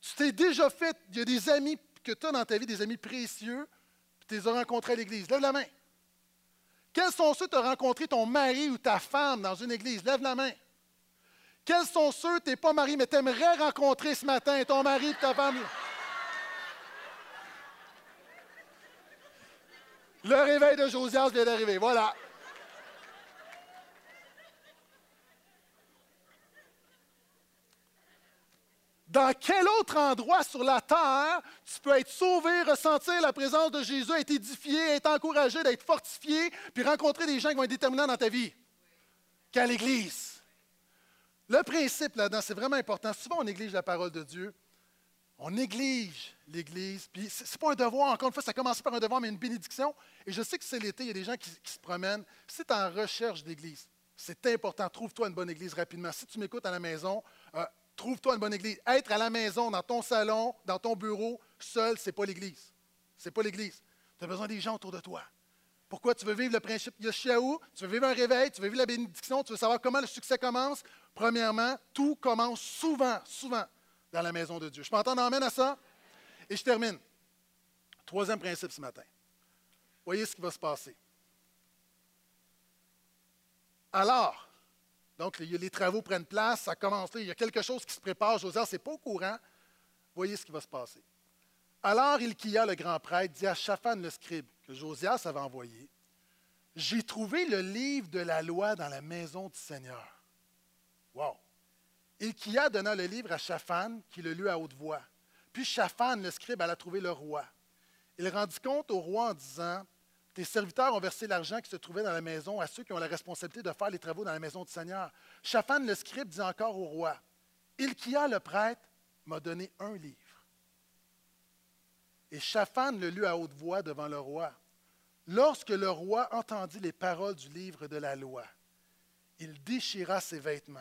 tu t'es déjà fait, il y a des amis que tu as dans ta vie, des amis précieux, puis tu les as rencontrés à l'église. Lève la main. Quels sont ceux, tu as rencontré ton mari ou ta femme dans une église? Lève la main. Quels sont ceux, tu n'es pas marié, mais tu aimerais rencontrer ce matin ton mari ou ta femme? Le réveil de Josias vient d'arriver. Voilà. Dans quel autre endroit sur la terre tu peux être sauvé, ressentir la présence de Jésus, être édifié, être encouragé, d'être fortifié, puis rencontrer des gens qui vont être déterminants dans ta vie? Qu'à l'Église. Le principe là-dedans, c'est vraiment important. Souvent, on néglige la parole de Dieu. On néglige l'Église. Puis, ce n'est pas un devoir. Encore une fois, ça commence par un devoir, mais une bénédiction. Et je sais que c'est l'été, il y a des gens qui, se promènent. Si tu en recherche d'Église, c'est important. Trouve-toi une bonne Église rapidement. Si tu m'écoutes à la maison, euh, Trouve-toi une bonne église. Être à la maison, dans ton salon, dans ton bureau, seul, ce n'est pas l'église. Ce n'est pas l'église. Tu as besoin des gens autour de toi. Pourquoi tu veux vivre le principe Yoshiaou? Tu veux vivre un réveil, tu veux vivre la bénédiction, tu veux savoir comment le succès commence? Premièrement, tout commence souvent, souvent dans la maison de Dieu. Je peux entendre amène à ça? Et je termine. Troisième principe ce matin. Voyez ce qui va se passer. Alors, donc, les travaux prennent place, ça commence, il y a quelque chose qui se prépare. Josias n'est pas au courant. Voyez ce qui va se passer. Alors, Ilkia, le grand prêtre, dit à Shaphan le scribe, que Josias avait envoyé J'ai trouvé le livre de la loi dans la maison du Seigneur. Wow! Ilkia donna le livre à Shaphan, qui le lut à haute voix. Puis Shaphan, le scribe, alla trouver le roi. Il rendit compte au roi en disant tes serviteurs ont versé l'argent qui se trouvait dans la maison à ceux qui ont la responsabilité de faire les travaux dans la maison du Seigneur. Shaphan, le scribe, dit encore au roi Ilkia, le prêtre, m'a donné un livre. Et Shaphan le lut à haute voix devant le roi. Lorsque le roi entendit les paroles du livre de la loi, il déchira ses vêtements.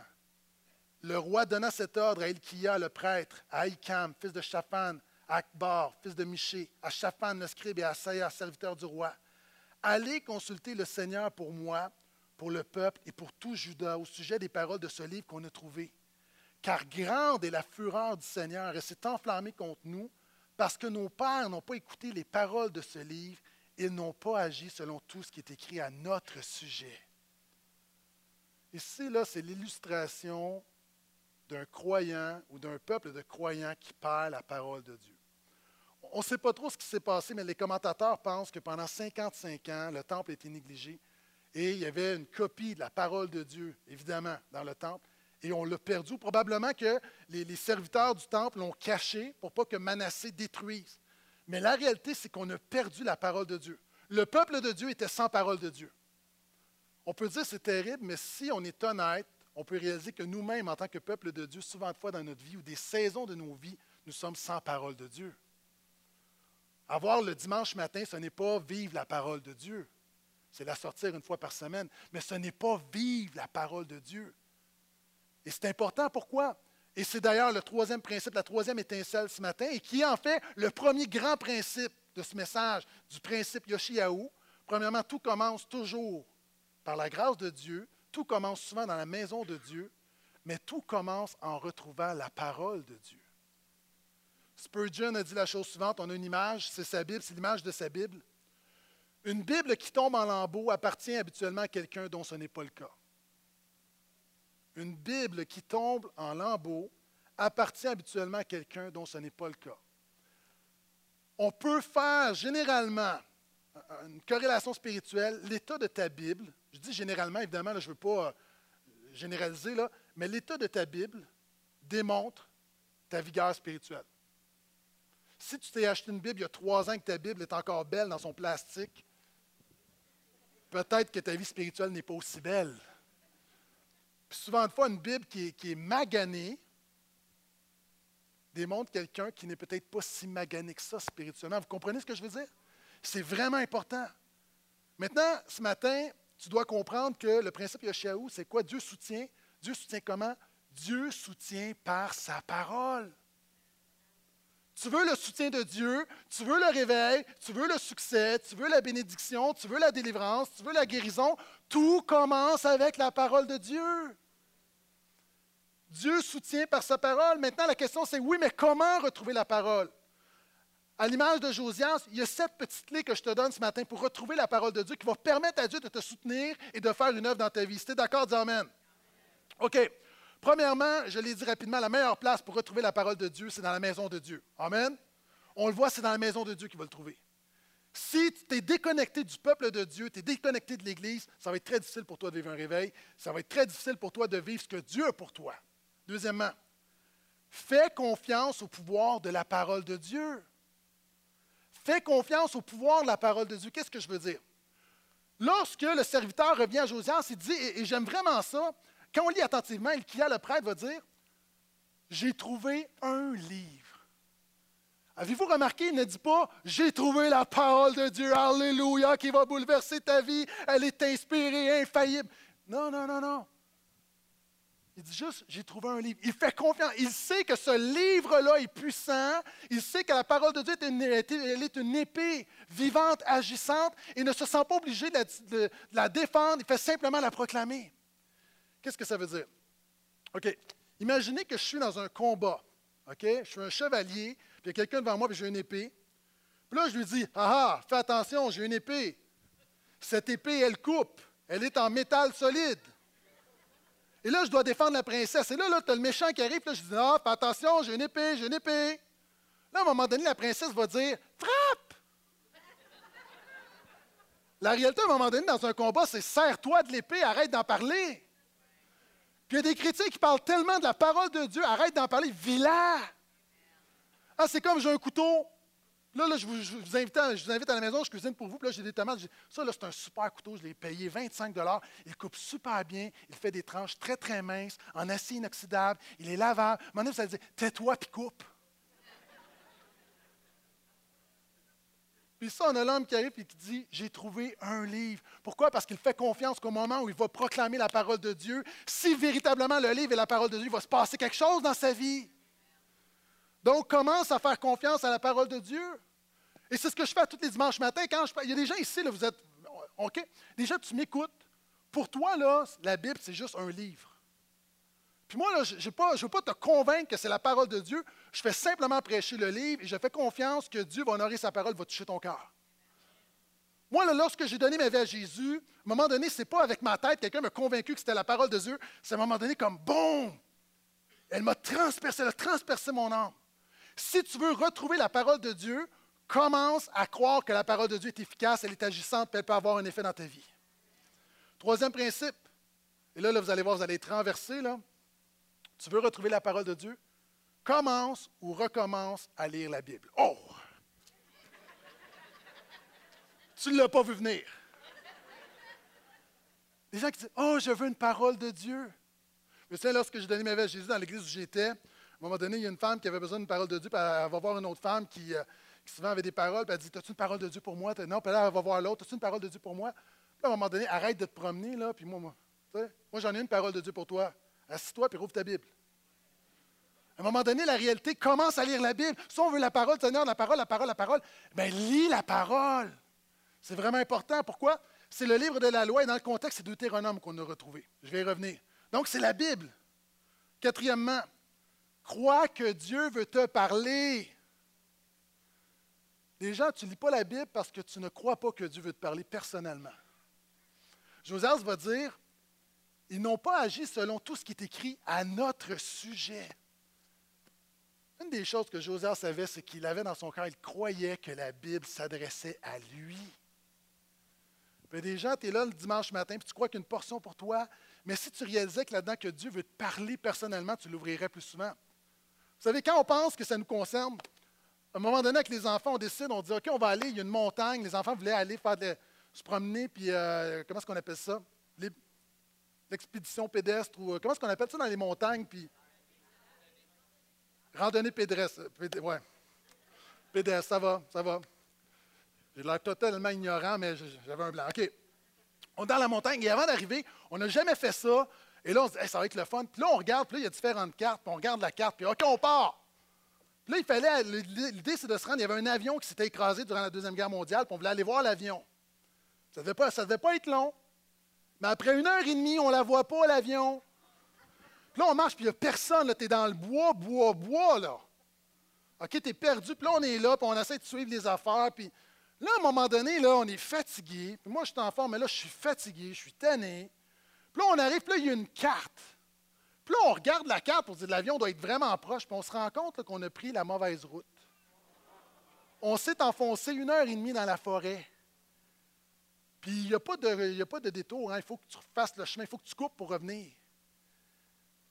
Le roi donna cet ordre à Ilkia, le prêtre, à Aïkam, fils de Shaphan, à Akbar, fils de Miché, à Shaphan, le scribe, et à Saïa, serviteur du roi. Allez consulter le Seigneur pour moi, pour le peuple et pour tout Judas au sujet des paroles de ce livre qu'on a trouvé. Car grande est la fureur du Seigneur et s'est enflammé contre nous parce que nos pères n'ont pas écouté les paroles de ce livre, ils n'ont pas agi selon tout ce qui est écrit à notre sujet. Ici, là, c'est l'illustration d'un croyant ou d'un peuple de croyants qui perd la parole de Dieu on ne sait pas trop ce qui s'est passé, mais les commentateurs pensent que pendant 55 ans, le temple été négligé et il y avait une copie de la parole de Dieu, évidemment, dans le temple, et on l'a perdu. Probablement que les, serviteurs du temple l'ont caché pour pas que Manassé détruise. Mais la réalité, c'est qu'on a perdu la parole de Dieu. Le peuple de Dieu était sans parole de Dieu. On peut dire c'est terrible, mais si on est honnête, on peut réaliser que nous-mêmes, en tant que peuple de Dieu, souvent de fois dans notre vie ou des saisons de nos vies, nous sommes sans parole de Dieu. Avoir le dimanche matin, ce n'est pas vivre la parole de Dieu. C'est la sortir une fois par semaine. Mais ce n'est pas vivre la parole de Dieu. Et c'est important, pourquoi? Et c'est d'ailleurs le troisième principe, la troisième étincelle ce matin, et qui est en fait le premier grand principe de ce message, du principe Yoshiaou. Premièrement, tout commence toujours par la grâce de Dieu, tout commence souvent dans la maison de Dieu, mais tout commence en retrouvant la parole de Dieu. Spurgeon a dit la chose suivante, on a une image, c'est sa Bible, c'est l'image de sa Bible. Une Bible qui tombe en lambeaux appartient habituellement à quelqu'un dont ce n'est pas le cas. Une Bible qui tombe en lambeaux appartient habituellement à quelqu'un dont ce n'est pas le cas. On peut faire généralement une corrélation spirituelle, l'état de ta Bible, je dis généralement, évidemment, je ne veux pas euh, généraliser, là, mais l'état de ta Bible démontre ta vigueur spirituelle. Si tu t'es acheté une Bible il y a trois ans que ta Bible est encore belle dans son plastique, peut-être que ta vie spirituelle n'est pas aussi belle. Puis souvent, une fois, une Bible qui est, maganée démontre quelqu'un qui n'est peut-être pas si magané que ça spirituellement. Vous comprenez ce que je veux dire? C'est vraiment important. Maintenant, ce matin, tu dois comprendre que le principe Yoshiaou, c'est quoi? Dieu soutient. Dieu soutient comment? Dieu soutient par sa parole. Tu veux le soutien de Dieu, tu veux le réveil, tu veux le succès, tu veux la bénédiction, tu veux la délivrance, tu veux la guérison. Tout commence avec la parole de Dieu. Dieu soutient par sa parole. Maintenant, la question c'est oui, mais comment retrouver la parole? À l'image de Josias, il y a sept petites clés que je te donne ce matin pour retrouver la parole de Dieu qui vont permettre à Dieu de te soutenir et de faire une œuvre dans ta vie. Si tu es d'accord, dis Amen. OK. Premièrement, je l'ai dit rapidement, la meilleure place pour retrouver la parole de Dieu, c'est dans la maison de Dieu. Amen. On le voit, c'est dans la maison de Dieu qu'il va le trouver. Si tu es déconnecté du peuple de Dieu, tu es déconnecté de l'Église, ça va être très difficile pour toi de vivre un réveil. Ça va être très difficile pour toi de vivre ce que Dieu a pour toi. Deuxièmement, fais confiance au pouvoir de la parole de Dieu. Fais confiance au pouvoir de la parole de Dieu. Qu'est-ce que je veux dire? Lorsque le serviteur revient à Josias, il dit, et, j'aime vraiment ça, quand on lit attentivement, a le prêtre, va dire J'ai trouvé un livre. Avez-vous remarqué, il ne dit pas J'ai trouvé la parole de Dieu, Alléluia, qui va bouleverser ta vie, elle est inspirée, infaillible. Non, non, non, non. Il dit juste, j'ai trouvé un livre. Il fait confiance. Il sait que ce livre-là est puissant. Il sait que la parole de Dieu est une épée vivante, agissante. Il ne se sent pas obligé de la, défendre. Il fait simplement la proclamer. Qu'est-ce que ça veut dire? OK. Imaginez que je suis dans un combat. OK? Je suis un chevalier, puis il y a quelqu'un devant moi, puis j'ai une épée. Puis là, je lui dis Ah ah, fais attention, j'ai une épée. Cette épée, elle coupe. Elle est en métal solide. Et là, je dois défendre la princesse. Et là, là tu as le méchant qui arrive. Là, je dis Ah, fais attention, j'ai une épée, j'ai une épée. Là, à un moment donné, la princesse va dire Frappe La réalité, à un moment donné, dans un combat, c'est Serre-toi de l'épée, arrête d'en parler. Puis il y a des chrétiens qui parlent tellement de la parole de Dieu, arrête d'en parler, vis-la. Ah, c'est comme j'ai un couteau, Là, là je, vous, invite à, je, vous, invite à, la maison, je cuisine pour vous. Puis là, j'ai des tomates. Ça, là, c'est un super couteau. Je l'ai payé 25 Il coupe super bien. Il fait des tranches très, très minces, en acier inoxydable. Il est lavable. Mon vous allez dire Tais-toi puis coupe. Puis ça, on a l'homme qui arrive et qui dit J'ai trouvé un livre. Pourquoi? Parce qu'il fait confiance qu'au moment où il va proclamer la parole de Dieu, si véritablement le livre est la parole de Dieu, il va se passer quelque chose dans sa vie. Donc, commence à faire confiance à la parole de Dieu. Et c'est ce que je fais tous les dimanches matins. Quand je, il y a des gens ici, vous êtes. OK? Déjà, tu m'écoutes. Pour toi, la Bible, c'est juste un livre. Puis moi, là, je ne veux pas te convaincre que c'est la parole de Dieu. Je fais simplement prêcher le livre et je fais confiance que Dieu va honorer sa parole, va toucher ton cœur. Moi, là, lorsque j'ai donné ma vie à Jésus, à un moment donné, ce n'est pas avec ma tête, quelqu'un m'a convaincu que c'était la parole de Dieu. C'est à un moment donné comme boum! Elle m'a transpercé, elle a transpercé mon âme. Si tu veux retrouver la parole de Dieu, commence à croire que la parole de Dieu est efficace, elle est agissante, et elle peut avoir un effet dans ta vie. Troisième principe, et là, là vous allez voir, vous allez être renversé. Là. Tu veux retrouver la parole de Dieu? Commence ou recommence à lire la Bible. Oh! tu ne l'as pas vu venir. Des gens qui disent Oh, je veux une parole de Dieu. Je sais, lorsque j'ai donné ma vie à Jésus dans l'église où j'étais, à un moment donné, il y a une femme qui avait besoin d'une parole de Dieu, puis elle va voir une autre femme qui, euh, souvent avait des paroles, puis elle dit As-tu une parole de Dieu pour moi? Non, puis là, elle va voir l'autre As-tu une parole de Dieu pour moi? Puis à un moment donné, arrête de te promener, là, puis moi, moi, moi j'en ai une parole de Dieu pour toi. Assis-toi, puis rouvre ta Bible. À un moment donné, la réalité commence à lire la Bible. Si on veut la parole, Seigneur, la parole, la parole, la parole, bien, lis la parole. C'est vraiment important. Pourquoi? C'est le livre de la loi et dans le contexte, c'est Deutéronome qu'on a retrouvé. Je vais y revenir. Donc, c'est la Bible. Quatrièmement, crois que Dieu veut te parler. Les gens, tu ne lis pas la Bible parce que tu ne crois pas que Dieu veut te parler personnellement. Josias va dire, ils n'ont pas agi selon tout ce qui est écrit à notre sujet. Une des choses que Josias savait, c'est qu'il avait dans son cœur, il croyait que la Bible s'adressait à lui. A des gens, tu es là le dimanche matin, puis tu crois qu'une portion pour toi, mais si tu réalisais que là-dedans, que Dieu veut te parler personnellement, tu l'ouvrirais plus souvent. Vous savez, quand on pense que ça nous concerne, à un moment donné, avec les enfants, on décide, on dit, OK, on va aller, il y a une montagne, les enfants voulaient aller faire se promener, puis euh, comment est-ce qu'on appelle ça? L'expédition pédestre, ou euh, comment est-ce qu'on appelle ça dans les montagnes, puis Randonnée pédestre. ouais. Pédestre, ça va, ça va. J'ai l'air totalement ignorant, mais j'avais un blanc. OK. On est dans la montagne et avant d'arriver, on n'a jamais fait ça. Et là, on se dit, ça va être le fun. Puis là, on regarde, puis là, il y a différentes cartes, puis on regarde la carte, puis OK, on part. Puis là, il fallait, l'idée, c'est de se rendre. Il y avait un avion qui s'était écrasé durant la Deuxième Guerre mondiale, puis on voulait aller voir l'avion. Ça ne devait pas être long. Mais après une heure et demie, on ne la voit pas, l'avion. Puis là, on marche, puis il n'y a personne. Tu es dans le bois, bois, bois, là. OK, tu es perdu. Puis là, on est là, puis on essaie de suivre les affaires. Puis là, à un moment donné, là, on est fatigué. Puis moi, je suis en forme, mais là, je suis fatigué, je suis tanné. Puis là, on arrive, puis là, il y a une carte. Puis là, on regarde la carte pour dire l'avion doit être vraiment proche, puis on se rend compte qu'on a pris la mauvaise route. On s'est enfoncé une heure et demie dans la forêt. Puis il n'y a, pas de, a pas de détour. Hein. Il faut que tu fasses le chemin, il faut que tu coupes pour revenir.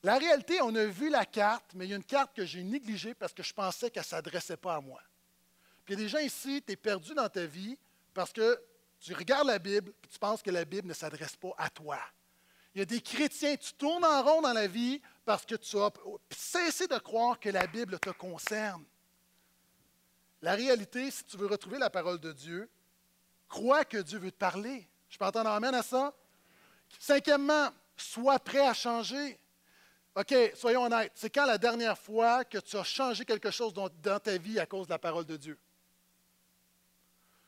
La réalité, on a vu la carte, mais il y a une carte que j'ai négligée parce que je pensais qu'elle ne s'adressait pas à moi. Puis il y a des gens ici, tu es perdu dans ta vie parce que tu regardes la Bible et tu penses que la Bible ne s'adresse pas à toi. Il y a des chrétiens, tu tournes en rond dans la vie parce que tu as cessé de croire que la Bible te concerne. La réalité, si tu veux retrouver la parole de Dieu, crois que Dieu veut te parler. Je peux entendre amène à ça? Cinquièmement, sois prêt à changer. OK, soyons honnêtes. C'est quand la dernière fois que tu as changé quelque chose dans, ta vie à cause de la parole de Dieu?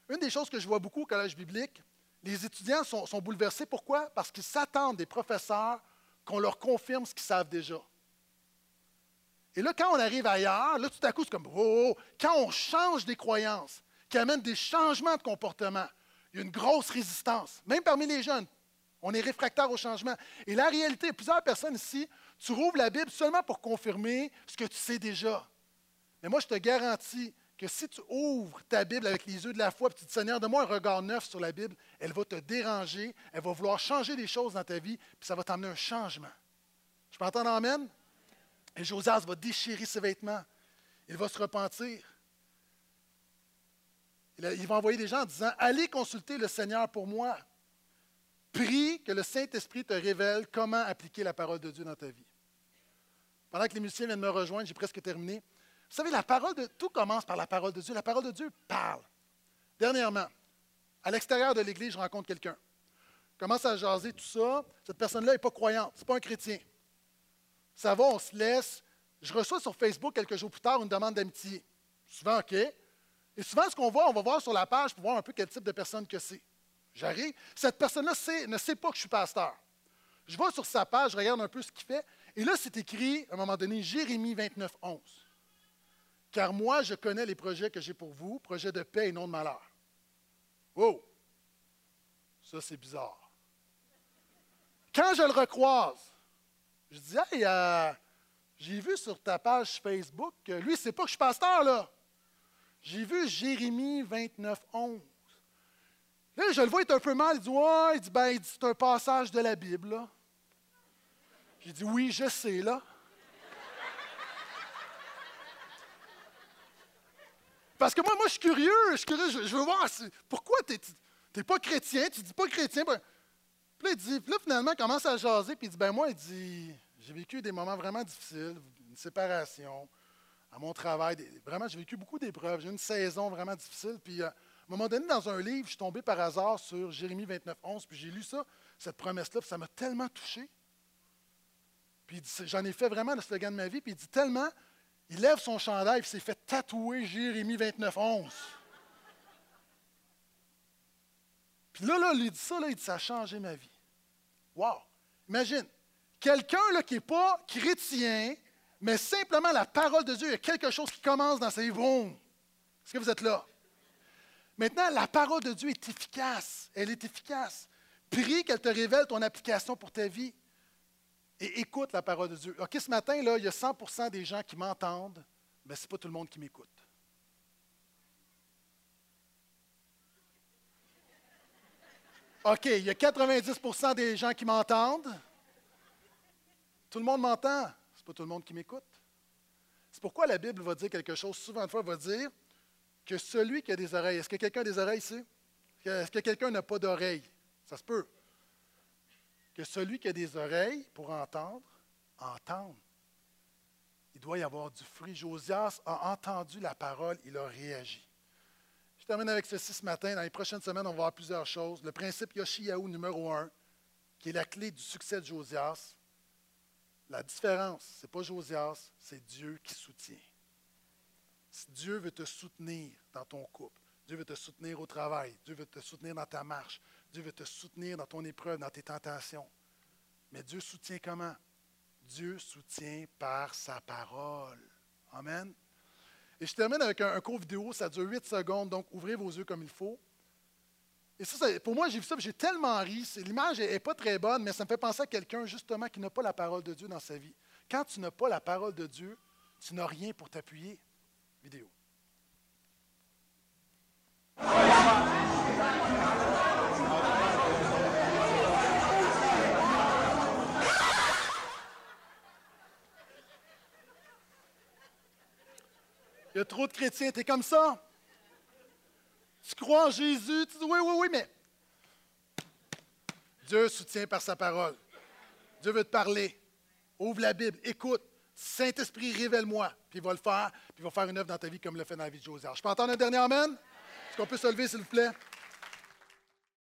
Une des choses que je vois beaucoup au collège biblique, les étudiants sont, bouleversés. Pourquoi? Parce qu'ils s'attendent des professeurs qu'on leur confirme ce qu'ils savent déjà. Et là, quand on arrive ailleurs, là, tout à coup, c'est comme, oh, oh, oh, quand on change des croyances, qui amènent des changements de comportement, il y a une grosse résistance, même parmi les jeunes. On est réfractaire au changement. Et la réalité, plusieurs personnes ici tu rouvres la Bible seulement pour confirmer ce que tu sais déjà. Mais moi, je te garantis que si tu ouvres ta Bible avec les yeux de la foi, et tu dis, Seigneur, donne-moi un regard neuf sur la Bible, elle va te déranger, elle va vouloir changer des choses dans ta vie, puis ça va t'amener un changement. Je peux entendre Amen? Et Josias va déchirer ses vêtements. Il va se repentir. Il va envoyer des gens en disant, allez consulter le Seigneur pour moi. Prie que le Saint-Esprit te révèle comment appliquer la parole de Dieu dans ta vie. Pendant que les musiciens viennent me rejoindre, j'ai presque terminé. Vous savez, la parole de tout commence par la parole de Dieu. La parole de Dieu parle. Dernièrement, à l'extérieur de l'Église, je rencontre quelqu'un. commence à jaser tout ça. Cette personne-là n'est pas croyante, ce n'est pas un chrétien. Ça va, on se laisse. Je reçois sur Facebook quelques jours plus tard une demande d'amitié. Souvent, OK. Et souvent, ce qu'on voit, on va voir sur la page pour voir un peu quel type de personne que c'est. J'arrive. Cette personne-là ne sait pas que je suis pasteur. Je vais sur sa page, je regarde un peu ce qu'il fait. Et là, c'est écrit, à un moment donné, Jérémie 29, 11. Car moi, je connais les projets que j'ai pour vous, projets de paix et non de malheur. Oh! Ça, c'est bizarre. Quand je le recroise, je dis, hey, euh, j'ai vu sur ta page Facebook que lui, c'est pas que je suis pasteur, là. J'ai vu Jérémie 29, 11. Là, je le vois être un peu mal. Il dit, ouais, il dit, ben, c'est un passage de la Bible. J'ai dit, oui, je sais, là. Parce que moi, moi, je suis curieux, je suis curieux, je, veux voir pourquoi tu n'es pas chrétien, tu dis pas chrétien. Puis là, il dit, puis là, finalement, il commence à jaser, puis il dit, ben moi, il dit, j'ai vécu des moments vraiment difficiles, une séparation, à mon travail. vraiment, j'ai vécu beaucoup d'épreuves. J'ai eu une saison vraiment difficile. Puis euh, à un moment donné, dans un livre, je suis tombé par hasard sur Jérémie 29, 11, puis j'ai lu ça, cette promesse-là, puis ça m'a tellement touché. Puis j'en ai fait vraiment le slogan de ma vie, puis il dit tellement, il lève son chandail, il s'est fait tatouer Jérémie 29, 11. Puis là, là, il dit ça, là, il dit, ça a changé ma vie. Wow! Imagine, quelqu'un qui n'est pas chrétien, mais simplement la parole de Dieu, il y a quelque chose qui commence dans sa vie. Est-ce que vous êtes là? Maintenant, la parole de Dieu est efficace. Elle est efficace. Prie qu'elle te révèle ton application pour ta vie. Et écoute la parole de Dieu. OK, ce matin, là, il y a 100% des gens qui m'entendent, mais ce n'est pas tout le monde qui m'écoute. OK, il y a 90% des gens qui m'entendent. Tout le monde m'entend. Pas tout le monde qui m'écoute. C'est pourquoi la Bible va dire quelque chose. Souvent de fois, va dire que celui qui a des oreilles, est-ce que quelqu'un a des oreilles ici? Est-ce que quelqu'un n'a pas d'oreilles? Ça se peut. Que celui qui a des oreilles pour entendre, entende. Il doit y avoir du fruit. Josias a entendu la parole, il a réagi. Je termine avec ceci ce matin. Dans les prochaines semaines, on va voir plusieurs choses. Le principe Yoshiyahu numéro un, qui est la clé du succès de Josias. La différence, ce n'est pas Josias, c'est Dieu qui soutient. Dieu veut te soutenir dans ton couple, Dieu veut te soutenir au travail, Dieu veut te soutenir dans ta marche, Dieu veut te soutenir dans ton épreuve, dans tes tentations. Mais Dieu soutient comment? Dieu soutient par sa parole. Amen. Et je termine avec un, court vidéo, ça dure 8 secondes, donc ouvrez vos yeux comme il faut. Et ça, pour moi, j'ai vu ça, j'ai tellement ri. L'image n'est pas très bonne, mais ça me fait penser à quelqu'un justement qui n'a pas la parole de Dieu dans sa vie. Quand tu n'as pas la parole de Dieu, tu n'as rien pour t'appuyer. Vidéo. Il y a trop de chrétiens, tu es comme ça? Tu crois en Jésus, tu dis oui, oui, oui, mais Dieu soutient par sa parole. Dieu veut te parler. Ouvre la Bible, écoute. Saint-Esprit, révèle-moi. Puis il va le faire, puis il va faire une œuvre dans ta vie comme l'a fait dans la vie de Joseph. Je peux entendre un dernier Amen? Est-ce qu'on peut se lever, s'il vous plaît?